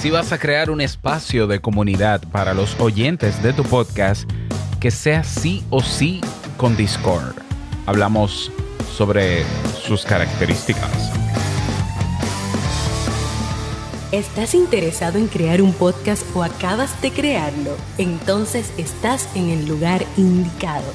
Si vas a crear un espacio de comunidad para los oyentes de tu podcast, que sea sí o sí con Discord. Hablamos sobre sus características. ¿Estás interesado en crear un podcast o acabas de crearlo? Entonces estás en el lugar indicado,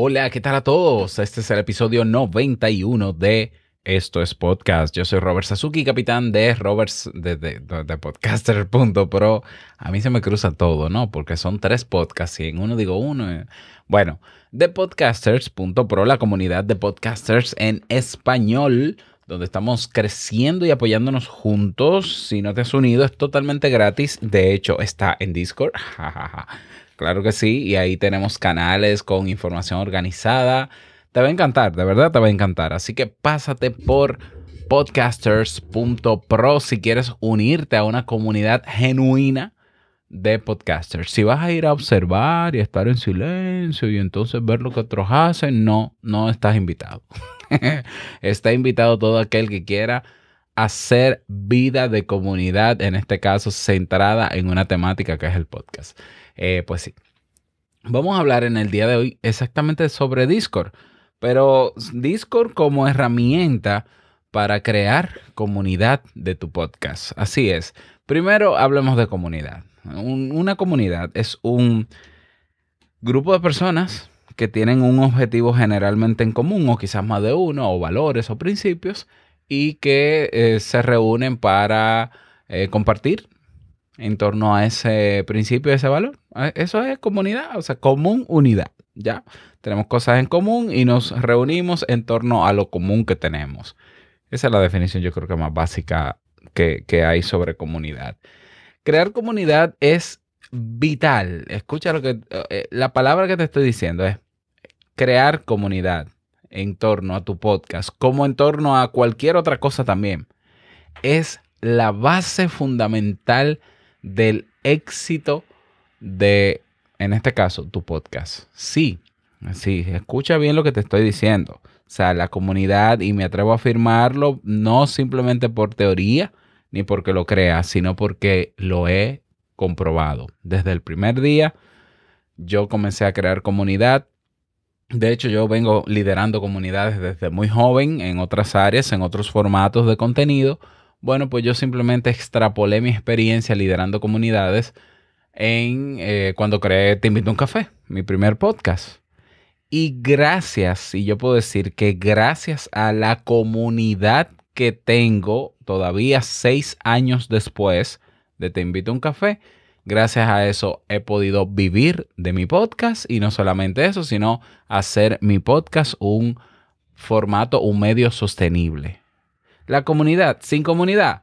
Hola, ¿qué tal a todos? Este es el episodio 91 de Esto es Podcast. Yo soy Robert Sasuki, capitán de Roberts de, de, de. A mí se me cruza todo, ¿no? Porque son tres podcasts y en uno digo uno. eh. Bueno, de podcasters.pro, la comunidad de podcasters en español donde estamos creciendo y apoyándonos juntos. Si no te has unido, es totalmente gratis. De hecho, está en Discord. claro que sí. Y ahí tenemos canales con información organizada. Te va a encantar, de verdad te va a encantar. Así que pásate por podcasters.pro si quieres unirte a una comunidad genuina de podcasters. Si vas a ir a observar y estar en silencio y entonces ver lo que otros hacen, no, no estás invitado. Está invitado todo aquel que quiera hacer vida de comunidad, en este caso centrada en una temática que es el podcast. Eh, pues sí. Vamos a hablar en el día de hoy exactamente sobre Discord, pero Discord como herramienta para crear comunidad de tu podcast. Así es. Primero hablemos de comunidad. Un- una comunidad es un grupo de personas que tienen un objetivo generalmente en común, o quizás más de uno, o valores o principios, y que eh, se reúnen para eh, compartir en torno a ese principio, ese valor. Eh, Eso es comunidad, o sea, común unidad, ¿ya? Tenemos cosas en común y nos reunimos en torno a lo común que tenemos. Esa es la definición, yo creo que más básica que, que hay sobre comunidad. Crear comunidad es vital. Escucha lo que la palabra que te estoy diciendo es crear comunidad en torno a tu podcast, como en torno a cualquier otra cosa también. Es la base fundamental del éxito de, en este caso, tu podcast. Sí, sí, escucha bien lo que te estoy diciendo. O sea, la comunidad, y me atrevo a afirmarlo, no simplemente por teoría, ni porque lo crea, sino porque lo he comprobado. Desde el primer día yo comencé a crear comunidad. De hecho, yo vengo liderando comunidades desde muy joven en otras áreas, en otros formatos de contenido. Bueno, pues yo simplemente extrapolé mi experiencia liderando comunidades en eh, cuando creé Te invito a un café, mi primer podcast. Y gracias, y yo puedo decir que gracias a la comunidad que tengo todavía seis años después de Te invito a un café, gracias a eso he podido vivir de mi podcast y no solamente eso, sino hacer mi podcast un formato, un medio sostenible. La comunidad, sin comunidad.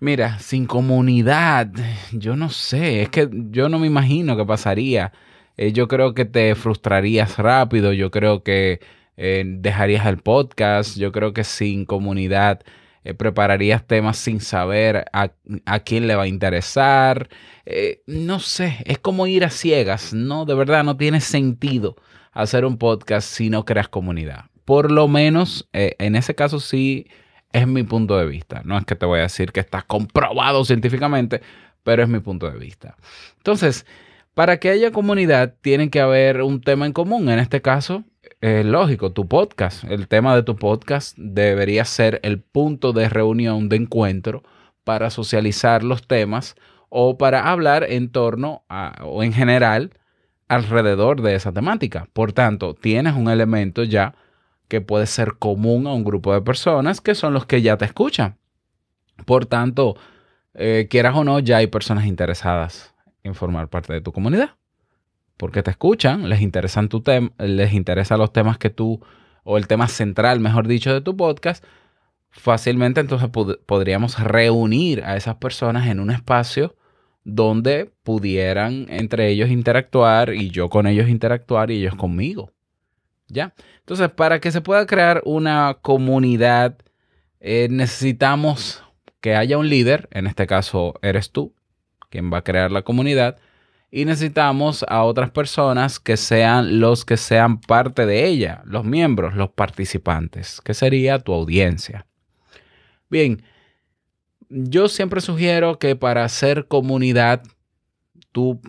Mira, sin comunidad, yo no sé, es que yo no me imagino qué pasaría. Eh, yo creo que te frustrarías rápido, yo creo que eh, dejarías el podcast, yo creo que sin comunidad eh, prepararías temas sin saber a, a quién le va a interesar. Eh, no sé, es como ir a ciegas, ¿no? De verdad no tiene sentido hacer un podcast si no creas comunidad. Por lo menos eh, en ese caso sí es mi punto de vista. No es que te voy a decir que está comprobado científicamente, pero es mi punto de vista. Entonces, para que haya comunidad, tiene que haber un tema en común. En este caso, es lógico, tu podcast. El tema de tu podcast debería ser el punto de reunión, de encuentro, para socializar los temas o para hablar en torno a, o en general alrededor de esa temática. Por tanto, tienes un elemento ya que puede ser común a un grupo de personas que son los que ya te escuchan. Por tanto, eh, quieras o no, ya hay personas interesadas en formar parte de tu comunidad. Porque te escuchan, les interesan les interesan los temas que tú, o el tema central, mejor dicho, de tu podcast. fácilmente entonces podríamos reunir a esas personas en un espacio donde pudieran entre ellos interactuar y yo con ellos interactuar y ellos conmigo. ¿Ya? Entonces, para que se pueda crear una comunidad, eh, necesitamos que haya un líder, en este caso eres tú, quien va a crear la comunidad, y necesitamos a otras personas que sean los que sean parte de ella, los miembros, los participantes, que sería tu audiencia. Bien, yo siempre sugiero que para hacer comunidad, tú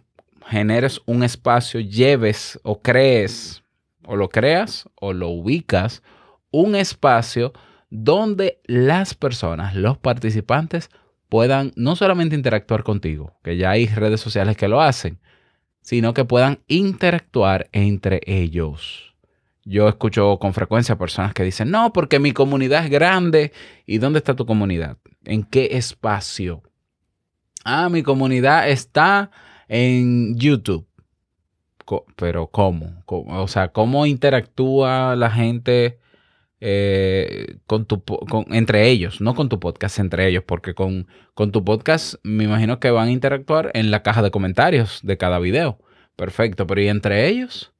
generes un espacio, lleves o crees, o lo creas o lo ubicas, un espacio donde las personas, los participantes, puedan no solamente interactuar contigo, que ya hay redes sociales que lo hacen, sino que puedan interactuar entre ellos. Yo escucho con frecuencia personas que dicen, no, porque mi comunidad es grande. ¿Y dónde está tu comunidad? ¿En qué espacio? Ah, mi comunidad está en YouTube. Pero ¿cómo? O sea, ¿cómo interactúa la gente eh, con tu, entre ellos? No con tu podcast, entre ellos, porque con, con tu podcast me imagino que van a interactuar en la caja de comentarios de cada video. Perfecto, pero ¿y entre ellos?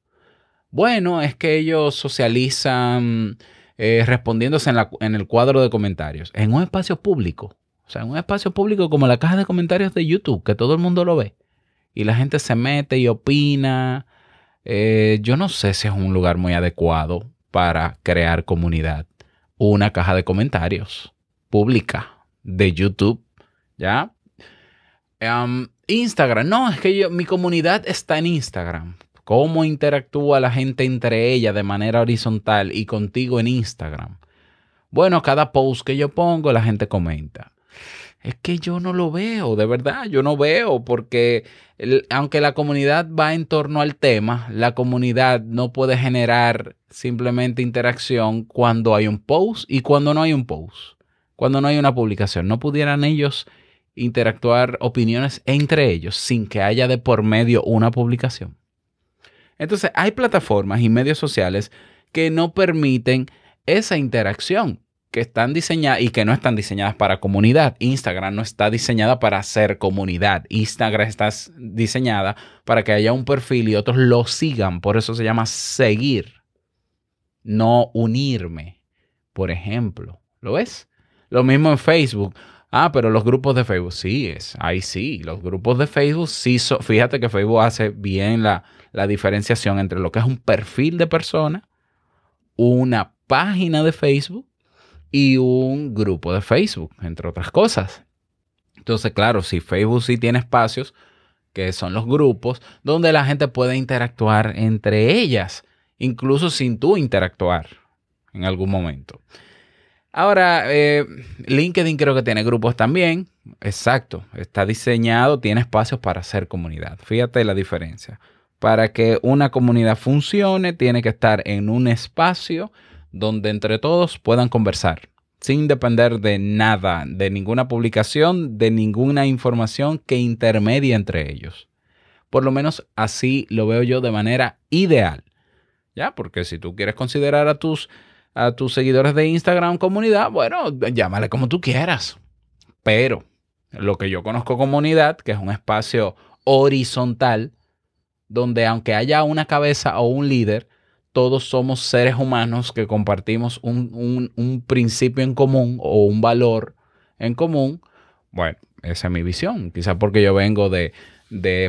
Bueno, es que ellos socializan eh, respondiéndose en, en el cuadro de comentarios, en un espacio público. O sea, en un espacio público como la caja de comentarios de YouTube, que todo el mundo lo ve. Y la gente se mete y opina. Eh, yo no sé si es un lugar muy adecuado para crear comunidad. Una caja de comentarios pública de YouTube. ¿Ya? Instagram. No, es que yo, mi comunidad está en Instagram cómo interactúa la gente entre ella de manera horizontal y contigo en Instagram. Bueno, cada post que yo pongo, la gente comenta. Es que yo no lo veo, de verdad, yo no veo, porque aunque la comunidad va en torno al tema, la comunidad no puede generar simplemente interacción cuando hay un post y cuando no hay un post, cuando no hay una publicación. No pudieran ellos interactuar opiniones entre ellos sin que haya de por medio una publicación. Entonces, hay plataformas y medios sociales que no permiten esa interacción, que están diseñadas y que no están diseñadas para comunidad. Instagram no está diseñada para hacer comunidad. Instagram está diseñada para que haya un perfil y otros lo sigan. Por eso se llama seguir, no unirme. Por ejemplo, ¿lo ves? Lo mismo en Facebook. Ah, pero los grupos de Facebook, sí, es, ahí sí, los grupos de Facebook sí, fíjate que Facebook hace bien la diferenciación entre lo que es un perfil de persona, una página de Facebook y un grupo de Facebook, entre otras cosas. Entonces, claro, si Facebook sí tiene espacios, que son los grupos, donde la gente puede interactuar entre ellas, incluso sin tú interactuar en algún momento. Ahora, eh, LinkedIn creo que tiene grupos también. Exacto, está diseñado, tiene espacios para hacer comunidad. Fíjate la diferencia para que una comunidad funcione, tiene que estar en un espacio donde entre todos puedan conversar, sin depender de nada, de ninguna publicación, de ninguna información que intermedie entre ellos. Por lo menos así lo veo yo de manera ideal. ¿Ya? Porque si tú quieres considerar a tus, a tus seguidores de Instagram comunidad, bueno, llámale como tú quieras. Pero lo que yo conozco comunidad, que es un espacio horizontal, donde aunque haya una cabeza o un líder, todos somos seres humanos que compartimos un, principio en común o un valor en común. Bueno, esa es mi visión. Quizás porque yo vengo de,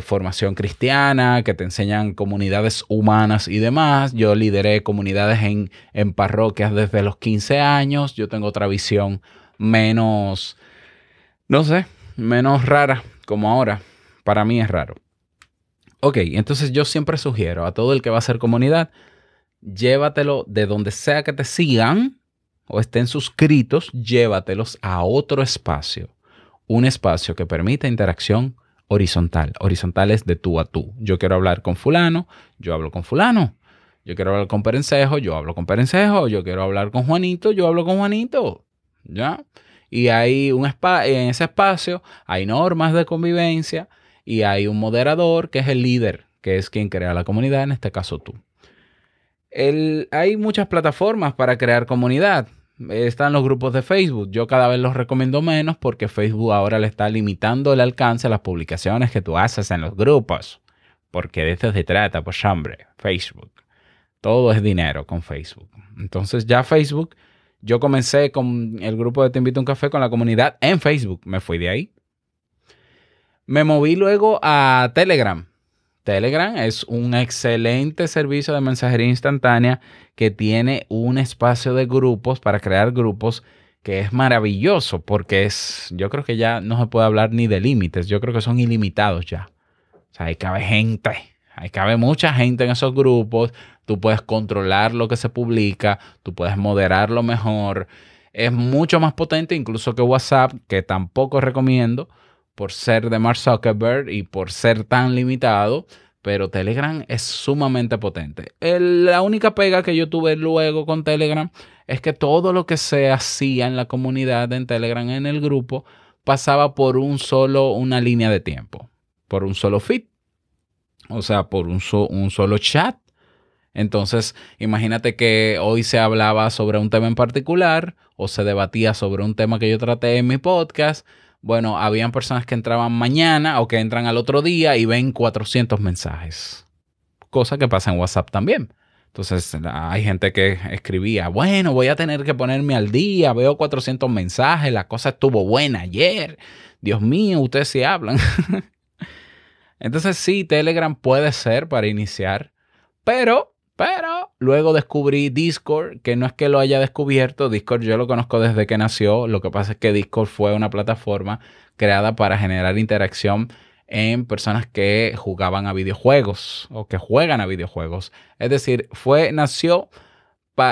formación cristiana, que te enseñan comunidades humanas y demás. Yo lideré comunidades en, en parroquias desde los 15 años. Yo tengo otra visión menos, no sé, menos rara como ahora. Para mí es raro. Ok, entonces yo siempre sugiero a todo el que va a hacer comunidad, llévatelo de donde sea que te sigan o estén suscritos, llévatelos a otro espacio. Un espacio que permita interacción horizontal. Horizontal es de tú a tú. Yo quiero hablar con fulano, yo hablo con fulano. Yo quiero hablar con Perencejo, yo hablo con Perencejo. Yo quiero hablar con Juanito, yo hablo con Juanito. ¿Ya? Y hay un en ese espacio hay normas de convivencia y hay un moderador que es el líder, que es quien crea la comunidad, en este caso tú. Hay muchas plataformas para crear comunidad. están los grupos de Facebook. Yo cada vez los recomiendo menos porque Facebook ahora le está limitando el alcance a las publicaciones que tú haces en los grupos. Porque de esto se trata, pues hombre, Facebook. Todo es dinero con Facebook. Entonces ya Facebook, yo comencé con el grupo de Te invito a un café con la comunidad en Facebook. Me fui de ahí. Me moví luego a Telegram. Telegram es un excelente servicio de mensajería instantánea que tiene un espacio de grupos para crear grupos que es maravilloso porque es, yo creo que ya no se puede hablar ni de límites, yo creo que son ilimitados ya. O sea, ahí cabe gente, ahí cabe mucha gente en esos grupos, tú puedes controlar lo que se publica, tú puedes moderarlo mejor, es mucho más potente incluso que WhatsApp, que tampoco recomiendo por ser de Mark Zuckerberg y por ser tan limitado pero Telegram es sumamente potente. la única pega que yo tuve luego con Telegram es que todo lo que se hacía en la comunidad en Telegram, en el grupo, pasaba por un solo, una línea de tiempo, por un solo feed, o sea, por un, un solo chat. Entonces, imagínate que hoy se hablaba sobre un tema en particular o se debatía sobre un tema que yo traté en mi podcast bueno, habían personas que entraban mañana o que entran al otro día y ven 400 mensajes. Cosa que pasa en WhatsApp también. Entonces hay gente que escribía, bueno, voy a tener que ponerme al día, veo 400 mensajes, la cosa estuvo buena ayer. Dios mío, ustedes sí hablan. Entonces sí, Telegram puede ser para iniciar, pero pero luego descubrí Discord, que no es que lo haya descubierto, Discord yo lo conozco desde que nació, lo que pasa es que Discord fue una plataforma creada para generar interacción en personas que jugaban a videojuegos o que juegan a videojuegos. Es decir, fue, nació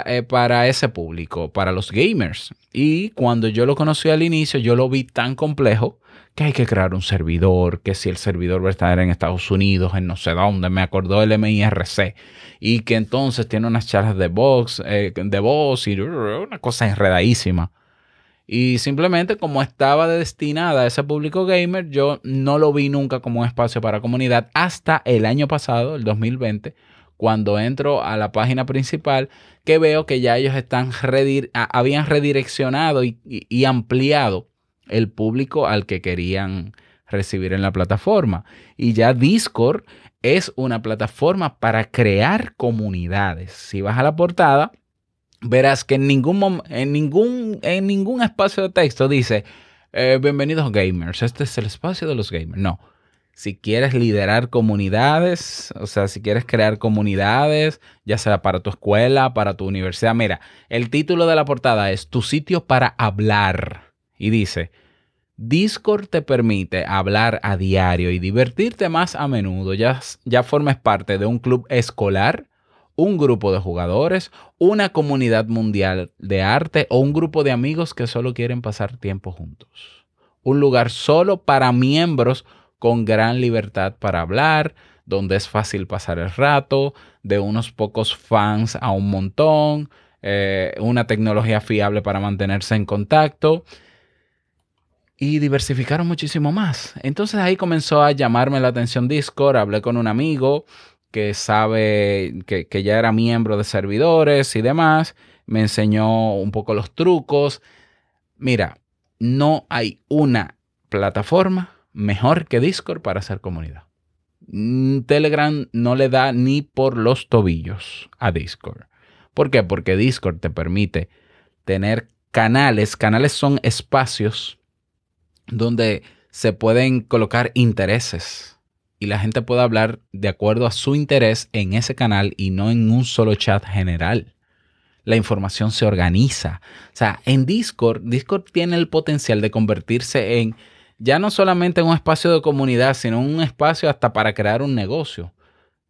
eh, para ese público, para los gamers. Y cuando yo lo conocí al inicio, yo lo vi tan complejo que hay que crear un servidor, que si el servidor va a estar en Estados Unidos, en no sé dónde, me acordó el MIRC, y que entonces tiene unas charlas de voz, eh, de voz y una cosa enredadísima. Y simplemente como estaba destinada a ese público gamer, yo no lo vi nunca como un espacio para comunidad hasta el año pasado, el 2020, cuando entro a la página principal, que veo que ya ellos están habían redireccionado y ampliado el público al que querían recibir en la plataforma. Y ya Discord es una plataforma para crear comunidades. Si vas a la portada, verás que en ningún, en ningún, en ningún espacio de texto dice, eh, bienvenidos gamers, este es el espacio de los gamers. No. Si quieres liderar comunidades, o sea, si quieres crear comunidades, ya sea para tu escuela, para tu universidad, mira, el título de la portada es Tu sitio para hablar y dice, Discord te permite hablar a diario y divertirte más a menudo. Ya, ya formes parte de un club escolar, un grupo de jugadores, una comunidad mundial de arte o un grupo de amigos que solo quieren pasar tiempo juntos. Un lugar solo para miembros con gran libertad para hablar, donde es fácil pasar el rato, de unos pocos fans a un montón, eh, una tecnología fiable para mantenerse en contacto y diversificaron muchísimo más. Entonces ahí comenzó a llamarme la atención Discord, hablé con un amigo que sabe que, ya era miembro de servidores y demás, me enseñó un poco los trucos. Mira, no hay una plataforma mejor que Discord para hacer comunidad. Mm, Telegram no le da ni por los tobillos a Discord. ¿Por qué? Porque Discord te permite tener canales. Canales son espacios donde se pueden colocar intereses y la gente puede hablar de acuerdo a su interés en ese canal y no en un solo chat general. La información se organiza. O sea, en Discord, Discord tiene el potencial de convertirse en ya no solamente un espacio de comunidad, sino un espacio hasta para crear un negocio.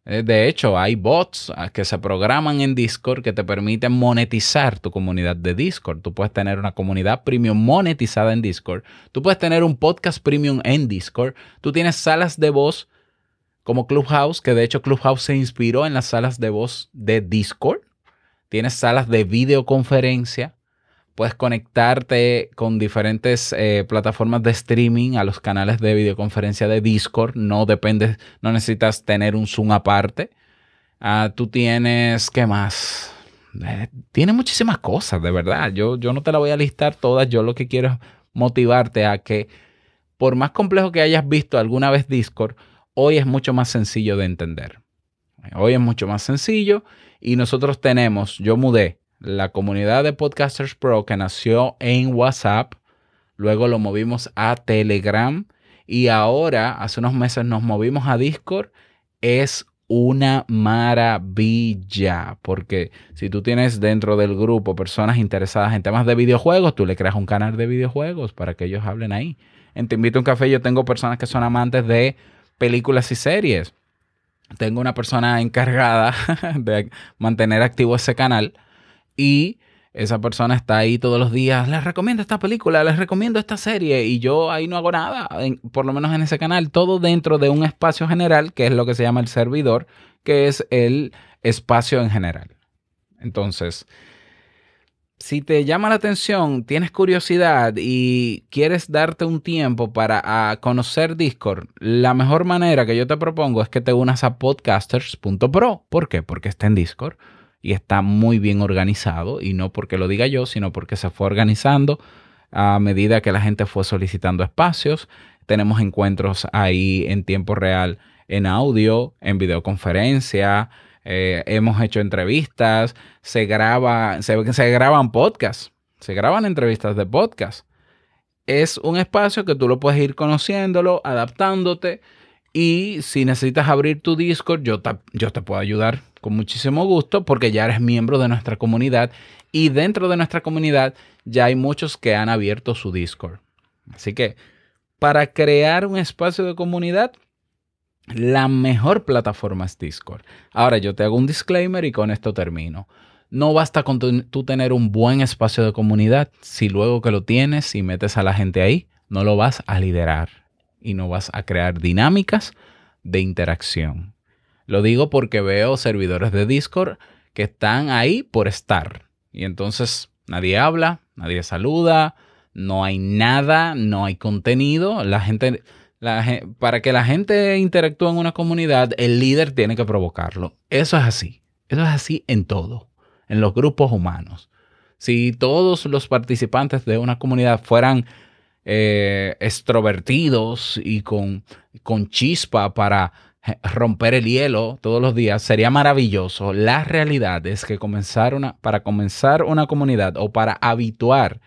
Eh, de hecho, hay bots ah, que se programan en Discord que te permiten monetizar tu comunidad de Discord. Tú puedes tener una comunidad premium monetizada en Discord. Tú puedes tener un podcast premium en Discord. Tú tienes salas de voz como Clubhouse, que de hecho Clubhouse se inspiró en las salas de voz de Discord. Tienes salas de videoconferencia Puedes conectarte con diferentes eh, plataformas de streaming a los canales de videoconferencia de Discord. No dependes, no necesitas tener un Zoom aparte. Ah, tú tienes, ¿qué más? eh, tiene muchísimas cosas, de verdad. Yo, yo no te la voy a listar todas. Yo lo que quiero es motivarte a que, por más complejo que hayas visto alguna vez Discord, hoy es mucho más sencillo de entender. Hoy es mucho más sencillo y nosotros tenemos, yo mudé la comunidad de Podcasters Pro que nació en WhatsApp, luego lo movimos a Telegram y ahora, hace unos meses, nos movimos a Discord. Es una maravilla, porque si tú tienes dentro del grupo personas interesadas en temas de videojuegos, tú le creas un canal de videojuegos para que ellos hablen ahí. En Te invito a un café, yo tengo personas que son amantes de películas y series. Tengo una persona encargada de mantener activo ese canal y esa persona está ahí todos los días, les recomiendo esta película, les recomiendo esta serie y yo ahí no hago nada, por lo menos en ese canal, todo dentro de un espacio general, que es lo que se llama el servidor, que es el espacio en general. Entonces, si te llama la atención, tienes curiosidad y quieres darte un tiempo para conocer Discord, la mejor manera que yo te propongo es que te unas a podcasters.pro. ¿Por qué? Porque está en Discord y está muy bien organizado y no porque lo diga yo, sino porque se fue organizando a medida que la gente fue solicitando espacios. Tenemos encuentros ahí en tiempo real en audio, en videoconferencia, eh, hemos hecho entrevistas, se, graba, se, se graban podcasts, se graban entrevistas de podcast. Es un espacio que tú lo puedes ir conociéndolo, adaptándote y si necesitas abrir tu Discord, yo yo te puedo ayudar con muchísimo gusto porque ya eres miembro de nuestra comunidad y dentro de nuestra comunidad ya hay muchos que han abierto su Discord. Así que para crear un espacio de comunidad, la mejor plataforma es Discord. Ahora yo te hago un disclaimer y con esto termino. No basta con tú tener un buen espacio de comunidad si luego que lo tienes y metes a la gente ahí, no lo vas a liderar y no vas a crear dinámicas de interacción. Lo digo porque veo servidores de Discord que están ahí por estar. Y entonces nadie habla, nadie saluda, no hay nada, no hay contenido. La gente, para que la gente interactúe en una comunidad, el líder tiene que provocarlo. Eso es así. Eso es así en todo, en los grupos humanos. Si todos los participantes de una comunidad fueran eh, extrovertidos y con, con chispa para romper el hielo todos los días sería maravilloso. La realidad es que comenzar una, para comenzar una comunidad o para habituar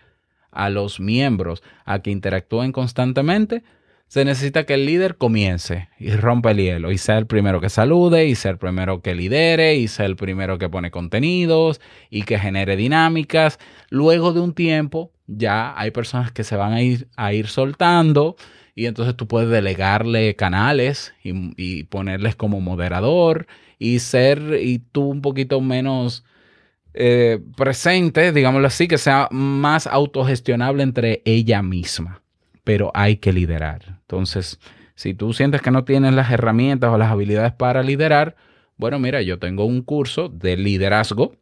a los miembros a que interactúen constantemente, se necesita que el líder comience y rompa el hielo y sea el primero que salude y sea el primero que lidere y sea el primero que pone contenidos y que genere dinámicas. Luego de un tiempo ya hay personas que se van a ir, a ir soltando y entonces tú puedes delegarle canales y, ponerles como moderador y ser y tú un poquito menos eh, presente, digámoslo así, que sea más autogestionable entre ella misma. Pero hay que liderar. Entonces, si tú sientes que no tienes las herramientas o las habilidades para liderar, bueno, mira, yo tengo un curso de liderazgo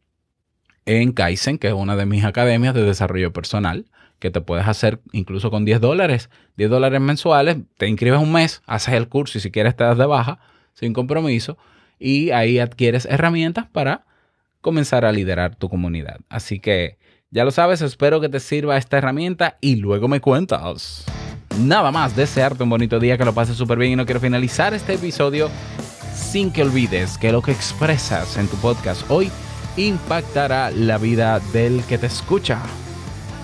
en Kaizen, que es una de mis academias de desarrollo personal que te puedes hacer incluso con 10 dólares, 10 dólares mensuales, te inscribes un mes, haces el curso y si quieres te das de baja sin compromiso y ahí adquieres herramientas para comenzar a liderar tu comunidad. Así que ya lo sabes, espero que te sirva esta herramienta y luego me cuentas. Nada más, desearte un bonito día, que lo pases súper bien y no quiero finalizar este episodio sin que olvides que lo que expresas en tu podcast hoy impactará la vida del que te escucha.